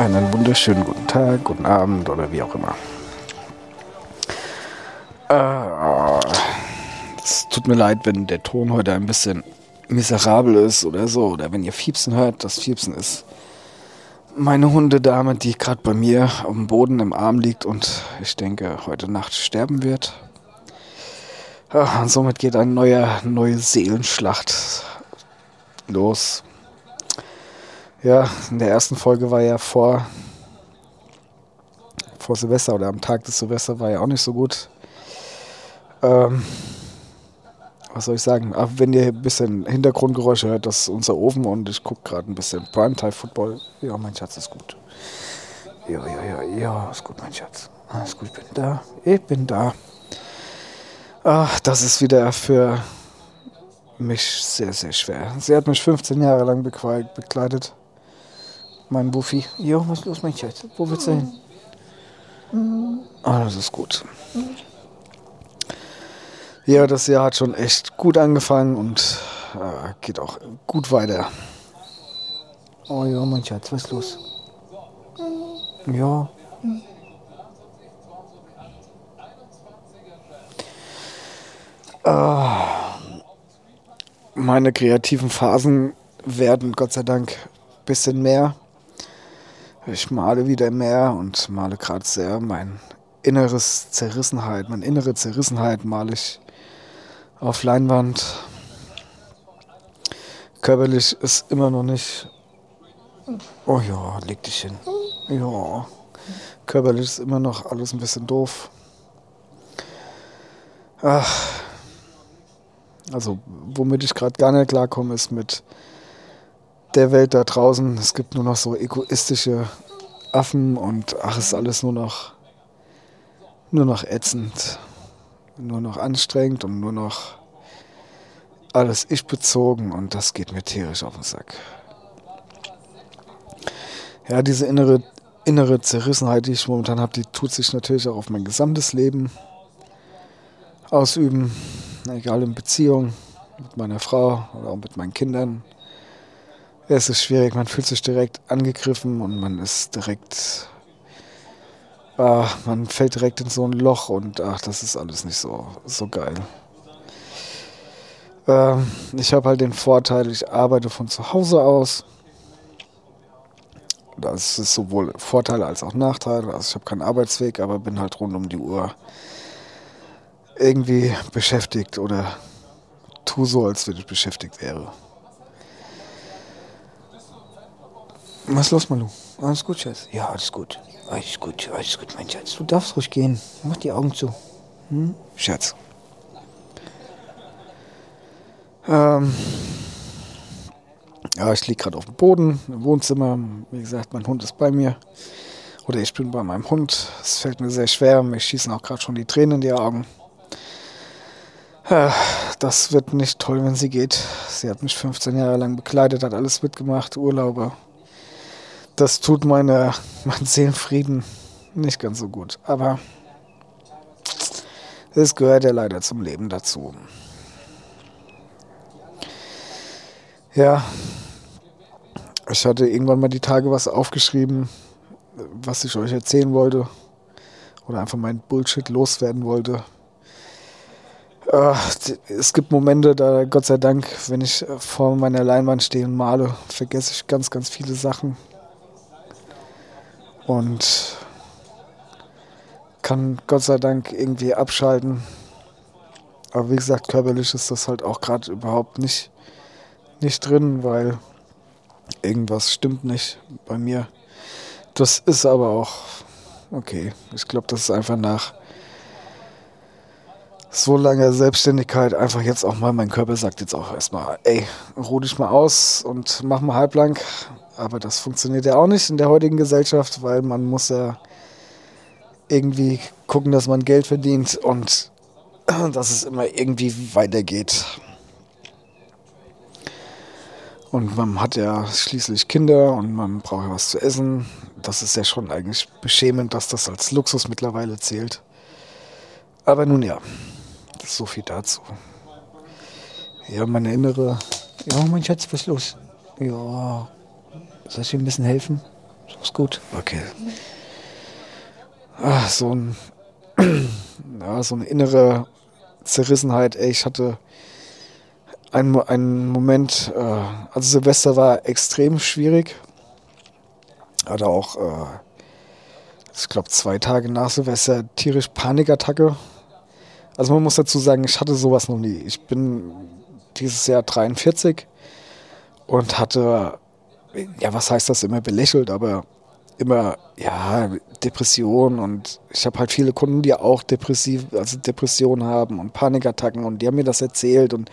Einen wunderschönen guten Tag, guten Abend oder wie auch immer. Äh, es tut mir leid, wenn der Ton heute ein bisschen miserabel ist oder so. Oder wenn ihr Fiepsen hört, das Fiepsen ist meine Hundedame, die gerade bei mir auf dem Boden im Arm liegt und ich denke, heute Nacht sterben wird. Ja, und somit geht eine neue, neue Seelenschlacht los. Ja, in der ersten Folge war ja vor, vor Silvester oder am Tag des Silvester war ja auch nicht so gut. Ähm, was soll ich sagen? Aber wenn ihr ein bisschen Hintergrundgeräusche hört, das ist unser Ofen und ich gucke gerade ein bisschen Primetime Football. Ja, mein Schatz ist gut. Ja, ja, ja, ja, ist gut, mein Schatz. Alles gut, ich bin da. Ich bin da. Ach, das ist wieder für mich sehr, sehr schwer. Sie hat mich 15 Jahre lang begleitet. Mein Buffy. Jo, was ist los, mein Schatz? Wo willst du hin? Ah, das ist gut. Ja, das Jahr hat schon echt gut angefangen und äh, geht auch gut weiter. Oh ja, mein Schatz, was ist los? Ja. Äh, meine kreativen Phasen werden Gott sei Dank ein bisschen mehr. Ich male wieder mehr und male gerade sehr mein inneres Zerrissenheit, meine innere Zerrissenheit male ich auf Leinwand. Körperlich ist immer noch nicht. Oh ja, leg dich hin. Ja. Körperlich ist immer noch alles ein bisschen doof. Ach. Also, womit ich gerade gar nicht klarkomme, ist mit der Welt da draußen. Es gibt nur noch so egoistische Affen und ach, ist alles nur noch, nur noch ätzend nur noch anstrengend und nur noch alles ich bezogen und das geht mir tierisch auf den Sack. Ja, diese innere, innere Zerrissenheit, die ich momentan habe, die tut sich natürlich auch auf mein gesamtes Leben ausüben, egal in Beziehung mit meiner Frau oder auch mit meinen Kindern. Es ist schwierig, man fühlt sich direkt angegriffen und man ist direkt ach, man fällt direkt in so ein Loch und ach, das ist alles nicht so, so geil. Ähm, ich habe halt den Vorteil, ich arbeite von zu Hause aus. Das ist sowohl Vorteil als auch Nachteil. Also ich habe keinen Arbeitsweg, aber bin halt rund um die Uhr irgendwie beschäftigt oder tu so, als wenn ich beschäftigt wäre. Was ist los, Malu? Alles gut, Schatz? Ja, alles gut. Alles gut, alles gut, mein Schatz. Du darfst ruhig gehen. Mach die Augen zu. Hm? Schatz. Ähm, ja, ich liege gerade auf dem Boden im Wohnzimmer. Wie gesagt, mein Hund ist bei mir. Oder ich bin bei meinem Hund. Es fällt mir sehr schwer. Mir schießen auch gerade schon die Tränen in die Augen. Das wird nicht toll, wenn sie geht. Sie hat mich 15 Jahre lang begleitet, hat alles mitgemacht, Urlaube, das tut meine, meinen Seelenfrieden nicht ganz so gut. Aber es gehört ja leider zum Leben dazu. Ja, ich hatte irgendwann mal die Tage was aufgeschrieben, was ich euch erzählen wollte. Oder einfach mein Bullshit loswerden wollte. Es gibt Momente, da Gott sei Dank, wenn ich vor meiner Leinwand stehe und male, vergesse ich ganz, ganz viele Sachen und kann Gott sei Dank irgendwie abschalten. Aber wie gesagt, körperlich ist das halt auch gerade überhaupt nicht, nicht drin, weil irgendwas stimmt nicht bei mir. Das ist aber auch okay. Ich glaube, das ist einfach nach so langer Selbstständigkeit einfach jetzt auch mal, mein Körper sagt jetzt auch erstmal, ey, ruh dich mal aus und mach mal halblang. Aber das funktioniert ja auch nicht in der heutigen Gesellschaft, weil man muss ja irgendwie gucken, dass man Geld verdient und dass es immer irgendwie weitergeht. Und man hat ja schließlich Kinder und man braucht ja was zu essen. Das ist ja schon eigentlich beschämend, dass das als Luxus mittlerweile zählt. Aber nun ja, so viel dazu. Ja, meine innere. Ja, mein Schatz, was ist los? Ja, soll ich dir ein bisschen helfen? Ist gut? Okay. Ach, so ein, ja, so eine innere Zerrissenheit. Ey, ich hatte einen, einen Moment, äh, also Silvester war extrem schwierig. Hatte auch, äh, ich glaube, zwei Tage nach Silvester tierisch Panikattacke. Also man muss dazu sagen, ich hatte sowas noch nie. Ich bin dieses Jahr 43 und hatte, ja, was heißt das, immer belächelt, aber immer, ja, Depression und ich habe halt viele Kunden, die auch depressiv, also Depressionen haben und Panikattacken und die haben mir das erzählt und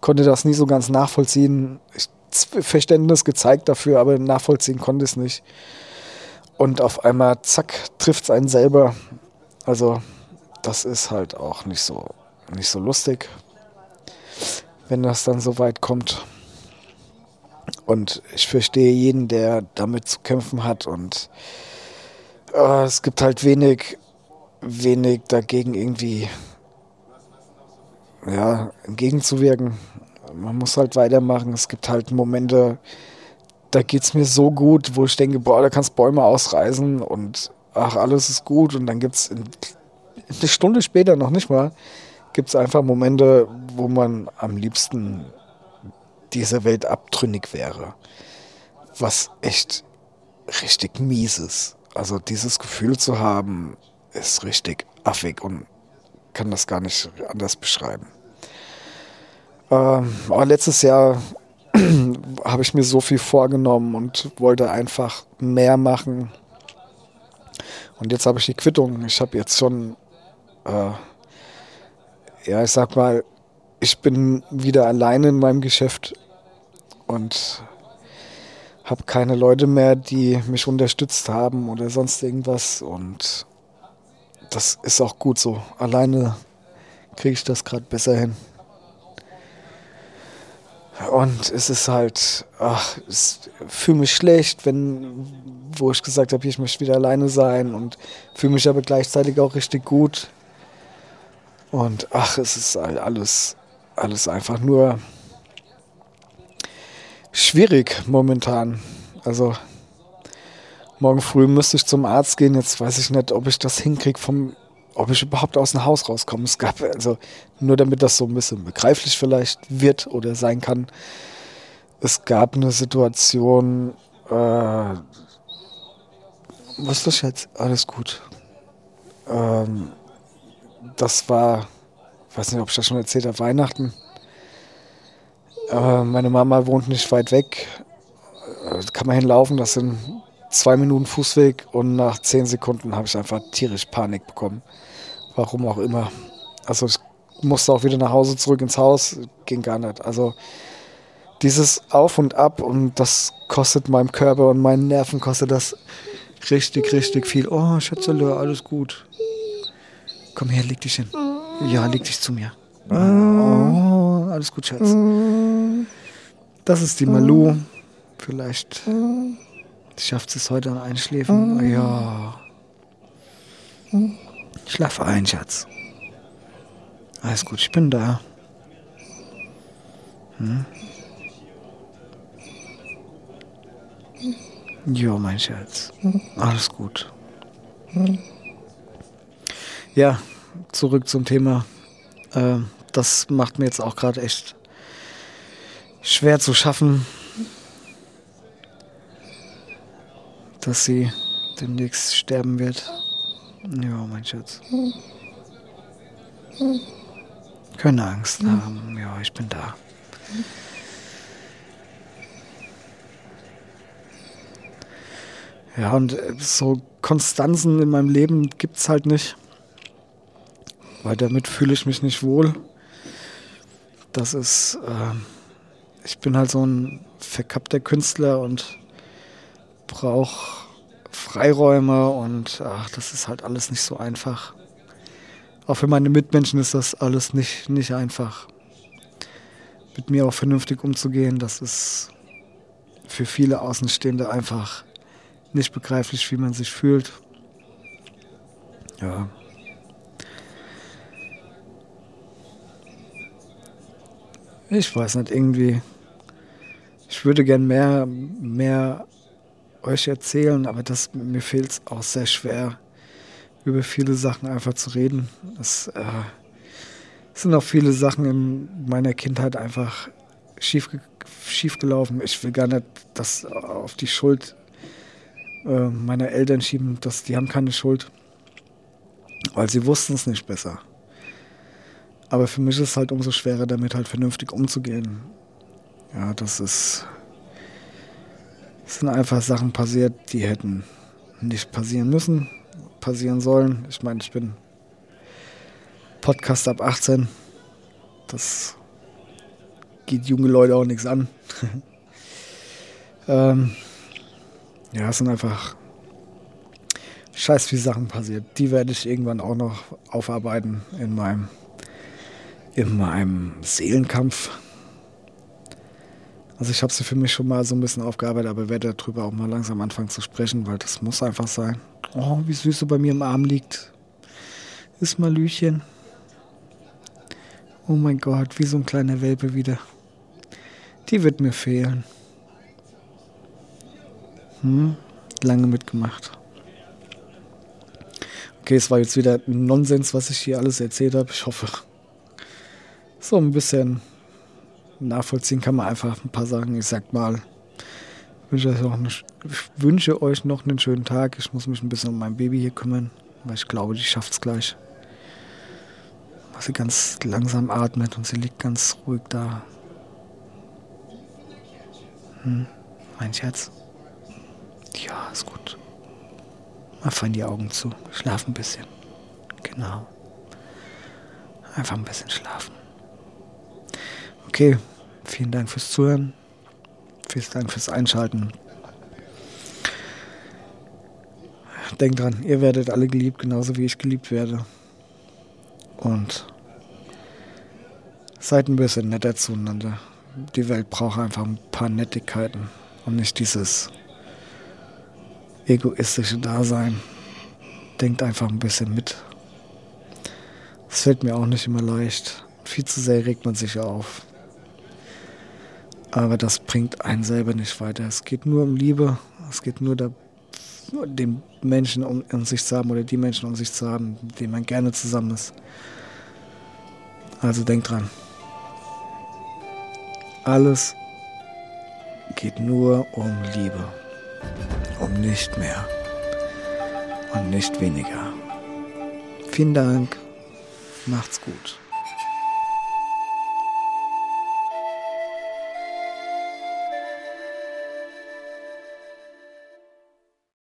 konnte das nie so ganz nachvollziehen. Ich, Verständnis gezeigt dafür, aber nachvollziehen konnte es nicht. Und auf einmal, zack, trifft es einen selber. Also, das ist halt auch nicht so, nicht so lustig, wenn das dann so weit kommt. Und ich verstehe jeden, der damit zu kämpfen hat. Und äh, es gibt halt wenig, wenig dagegen irgendwie ja, entgegenzuwirken. Man muss halt weitermachen. Es gibt halt Momente, da geht es mir so gut, wo ich denke, boah, da kannst Bäume ausreißen und ach, alles ist gut. Und dann gibt es eine Stunde später noch nicht mal, gibt es einfach Momente, wo man am liebsten dieser Welt abtrünnig wäre. Was echt richtig mies ist. Also dieses Gefühl zu haben, ist richtig affig und kann das gar nicht anders beschreiben. Ähm, aber letztes Jahr habe ich mir so viel vorgenommen und wollte einfach mehr machen. Und jetzt habe ich die Quittung. Ich habe jetzt schon, äh, ja, ich sag mal, ich bin wieder alleine in meinem Geschäft und habe keine Leute mehr, die mich unterstützt haben oder sonst irgendwas. Und das ist auch gut so. Alleine kriege ich das gerade besser hin. Und es ist halt, ach, ich fühle mich schlecht, wenn, wo ich gesagt habe, ich möchte wieder alleine sein und fühle mich aber gleichzeitig auch richtig gut. Und ach, es ist alles, alles einfach nur schwierig momentan. Also morgen früh müsste ich zum Arzt gehen. Jetzt weiß ich nicht, ob ich das hinkriege, vom, ob ich überhaupt aus dem Haus rauskomme. Es gab also nur damit das so ein bisschen begreiflich vielleicht wird oder sein kann. Es gab eine Situation. Äh, was ist das jetzt? Alles gut. Ähm, das war, weiß nicht, ob ich das schon erzählt habe, Weihnachten. Äh, meine Mama wohnt nicht weit weg. Äh, kann man hinlaufen, das sind zwei Minuten Fußweg und nach zehn Sekunden habe ich einfach tierisch Panik bekommen. Warum auch immer. Also ich musste auch wieder nach Hause zurück ins Haus, ging gar nicht. Also dieses Auf und Ab und das kostet meinem Körper und meinen Nerven kostet das richtig, richtig viel. Oh, Schätzele, alles gut. Komm her, leg dich hin. Ja, leg dich zu mir. Oh, alles gut, Schatz. Das ist die Malu. Vielleicht schafft es heute an Einschläfen. Ja. Schlaf ein, Schatz. Alles gut, ich bin da. Hm? Ja, mein Schatz. Alles gut. Ja, zurück zum Thema. Äh, das macht mir jetzt auch gerade echt schwer zu schaffen, dass sie demnächst sterben wird. Ja, mein Schatz. Keine Angst haben. Ja, ich bin da. Ja, und so Konstanzen in meinem Leben gibt es halt nicht. Weil damit fühle ich mich nicht wohl. Das ist, äh, ich bin halt so ein verkappter Künstler und brauche Freiräume und ach, das ist halt alles nicht so einfach. Auch für meine Mitmenschen ist das alles nicht, nicht einfach. Mit mir auch vernünftig umzugehen, das ist für viele Außenstehende einfach nicht begreiflich, wie man sich fühlt. Ja. Ich weiß nicht, irgendwie. Ich würde gern mehr, mehr euch erzählen, aber das, mir fehlt es auch sehr schwer, über viele Sachen einfach zu reden. Es äh, sind auch viele Sachen in meiner Kindheit einfach schief, schief gelaufen. Ich will gar nicht das auf die Schuld äh, meiner Eltern schieben, dass die haben keine Schuld, weil sie wussten es nicht besser. Aber für mich ist es halt umso schwerer, damit halt vernünftig umzugehen. Ja, das ist. Es sind einfach Sachen passiert, die hätten nicht passieren müssen, passieren sollen. Ich meine, ich bin Podcast ab 18. Das geht junge Leute auch nichts an. ähm, ja, es sind einfach scheiß viele Sachen passiert. Die werde ich irgendwann auch noch aufarbeiten in meinem, in meinem Seelenkampf. Also ich habe sie für mich schon mal so ein bisschen aufgearbeitet, aber werde darüber auch mal langsam anfangen zu sprechen, weil das muss einfach sein. Oh, wie süß sie bei mir im Arm liegt. Ist Malüchen. Oh mein Gott, wie so ein kleiner Welpe wieder. Die wird mir fehlen. Hm, lange mitgemacht. Okay, es war jetzt wieder Nonsens, was ich hier alles erzählt habe. Ich hoffe, so ein bisschen nachvollziehen kann man einfach ein paar Sachen. Ich sag mal, wünsche, euch noch eine, wünsche euch noch einen schönen Tag. Ich muss mich ein bisschen um mein Baby hier kümmern, weil ich glaube, die schafft es gleich. Weil sie ganz langsam atmet und sie liegt ganz ruhig da. Hm, mein Schatz. Ja, ist gut. Mal fein die Augen zu. Schlaf ein bisschen. Genau. Einfach ein bisschen schlafen. Okay, vielen Dank fürs Zuhören. Vielen Dank fürs Einschalten. Denkt dran, ihr werdet alle geliebt, genauso wie ich geliebt werde. Und seid ein bisschen netter zueinander. Die Welt braucht einfach ein paar Nettigkeiten und nicht dieses egoistische Dasein. Denkt einfach ein bisschen mit. Das fällt mir auch nicht immer leicht. Viel zu sehr regt man sich auf. Aber das bringt einen selber nicht weiter. Es geht nur um Liebe. Es geht nur darum, den Menschen um, um sich zu haben oder die Menschen um sich zu haben, mit denen man gerne zusammen ist. Also denkt dran. Alles geht nur um Liebe. Um nicht mehr. Und nicht weniger. Vielen Dank. Macht's gut.